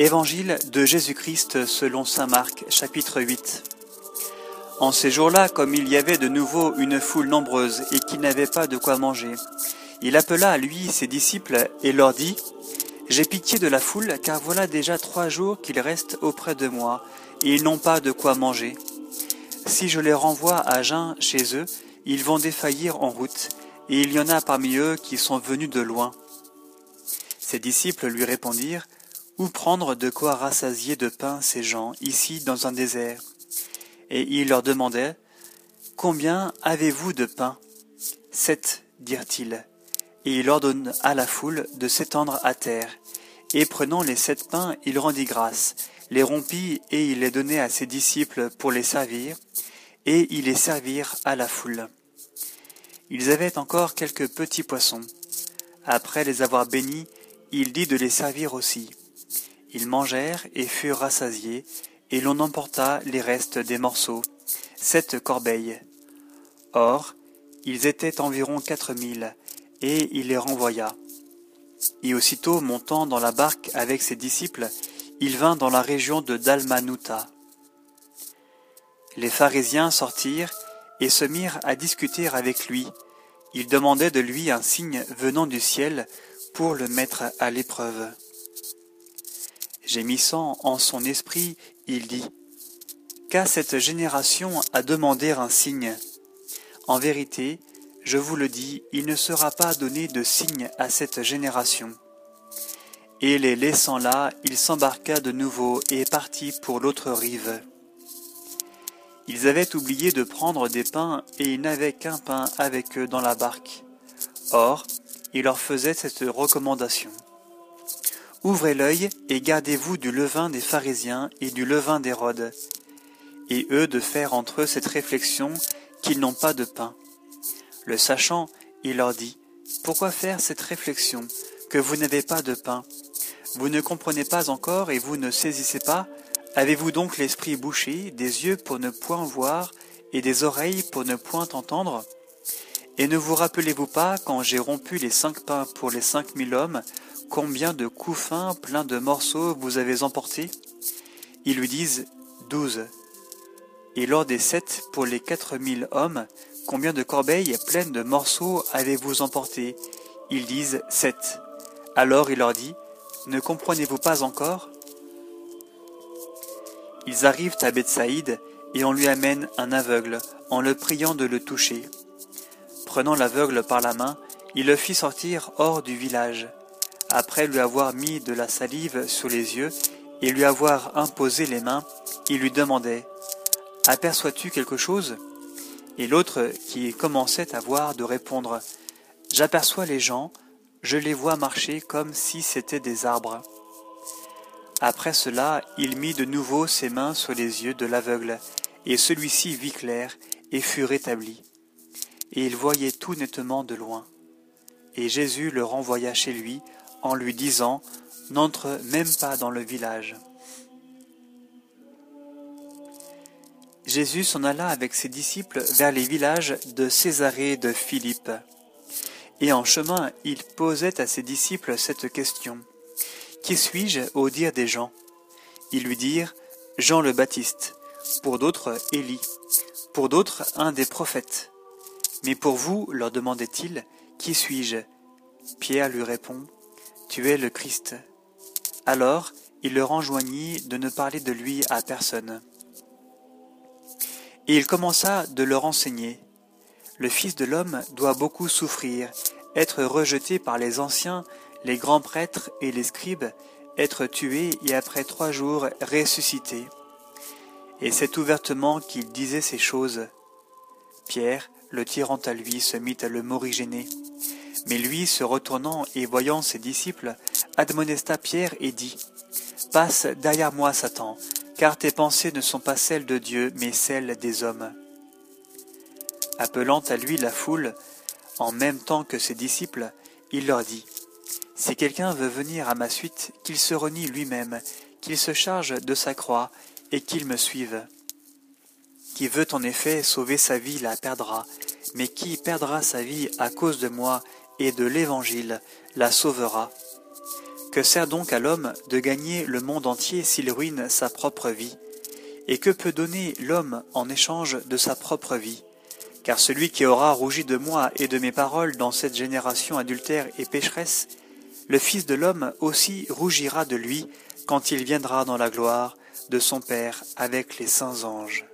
Évangile de Jésus-Christ selon Saint Marc, chapitre 8. En ces jours-là, comme il y avait de nouveau une foule nombreuse et qu'ils n'avaient pas de quoi manger, il appela à lui ses disciples et leur dit, J'ai pitié de la foule, car voilà déjà trois jours qu'ils restent auprès de moi, et ils n'ont pas de quoi manger. Si je les renvoie à jeun chez eux, ils vont défaillir en route, et il y en a parmi eux qui sont venus de loin. Ses disciples lui répondirent, Où prendre de quoi rassasier de pain ces gens ici dans un désert? Et il leur demandait, Combien avez-vous de pain? Sept, dirent-ils. Et il ordonna à la foule de s'étendre à terre. Et prenant les sept pains, il rendit grâce, les rompit et il les donnait à ses disciples pour les servir, et ils les servirent à la foule. Ils avaient encore quelques petits poissons. Après les avoir bénis, il dit de les servir aussi. Ils mangèrent et furent rassasiés, et l'on emporta les restes des morceaux, sept corbeilles. Or, ils étaient environ quatre mille, et il les renvoya. Et aussitôt montant dans la barque avec ses disciples, il vint dans la région de Dalmanuta. Les pharisiens sortirent et se mirent à discuter avec lui. Ils demandaient de lui un signe venant du ciel pour le mettre à l'épreuve. Gémissant en son esprit, il dit Qu'à cette génération à demander un signe En vérité, je vous le dis, il ne sera pas donné de signe à cette génération. Et les laissant là, il s'embarqua de nouveau et partit pour l'autre rive. Ils avaient oublié de prendre des pains et ils n'avaient qu'un pain avec eux dans la barque. Or, il leur faisait cette recommandation. Ouvrez l'œil et gardez-vous du levain des pharisiens et du levain d'Hérode. Et eux de faire entre eux cette réflexion qu'ils n'ont pas de pain. Le sachant, il leur dit, Pourquoi faire cette réflexion que vous n'avez pas de pain? Vous ne comprenez pas encore et vous ne saisissez pas Avez-vous donc l'esprit bouché, des yeux pour ne point voir et des oreilles pour ne point entendre? Et ne vous rappelez-vous pas, quand j'ai rompu les cinq pains pour les cinq mille hommes, combien de couffins pleins de morceaux vous avez emportés? Ils lui disent douze. Et lors des sept pour les quatre mille hommes, combien de corbeilles pleines de morceaux avez-vous emportés Ils disent sept. Alors il leur dit, Ne comprenez-vous pas encore? Ils arrivent à Bethsaïde et on lui amène un aveugle en le priant de le toucher. Prenant l'aveugle par la main, il le fit sortir hors du village. Après lui avoir mis de la salive sur les yeux et lui avoir imposé les mains, il lui demandait Aperçois-tu quelque chose? Et l'autre, qui commençait à voir, de répondre J'aperçois les gens, je les vois marcher comme si c'étaient des arbres. Après cela, il mit de nouveau ses mains sur les yeux de l'aveugle, et celui-ci vit clair et fut rétabli. Et il voyait tout nettement de loin. Et Jésus le renvoya chez lui en lui disant, N'entre même pas dans le village. Jésus s'en alla avec ses disciples vers les villages de Césarée de Philippe. Et en chemin, il posait à ses disciples cette question. Qui suis-je au dire des gens? Ils lui dirent Jean le Baptiste, pour d'autres Élie, pour d'autres un des prophètes. Mais pour vous, leur demandait-il, qui suis-je? Pierre lui répond Tu es le Christ. Alors il leur enjoignit de ne parler de lui à personne. Et il commença de leur enseigner. Le Fils de l'homme doit beaucoup souffrir, être rejeté par les anciens les grands prêtres et les scribes, être tués et après trois jours ressuscités. Et c'est ouvertement qu'il disait ces choses. Pierre, le tirant à lui, se mit à le morigéner. Mais lui, se retournant et voyant ses disciples, admonesta Pierre et dit Passe derrière moi, Satan, car tes pensées ne sont pas celles de Dieu, mais celles des hommes. Appelant à lui la foule, en même temps que ses disciples, il leur dit si quelqu'un veut venir à ma suite, qu'il se renie lui-même, qu'il se charge de sa croix, et qu'il me suive. Qui veut en effet sauver sa vie la perdra, mais qui perdra sa vie à cause de moi et de l'Évangile la sauvera. Que sert donc à l'homme de gagner le monde entier s'il ruine sa propre vie? Et que peut donner l'homme en échange de sa propre vie? Car celui qui aura rougi de moi et de mes paroles dans cette génération adultère et pécheresse, le Fils de l'homme aussi rougira de lui quand il viendra dans la gloire de son Père avec les saints anges.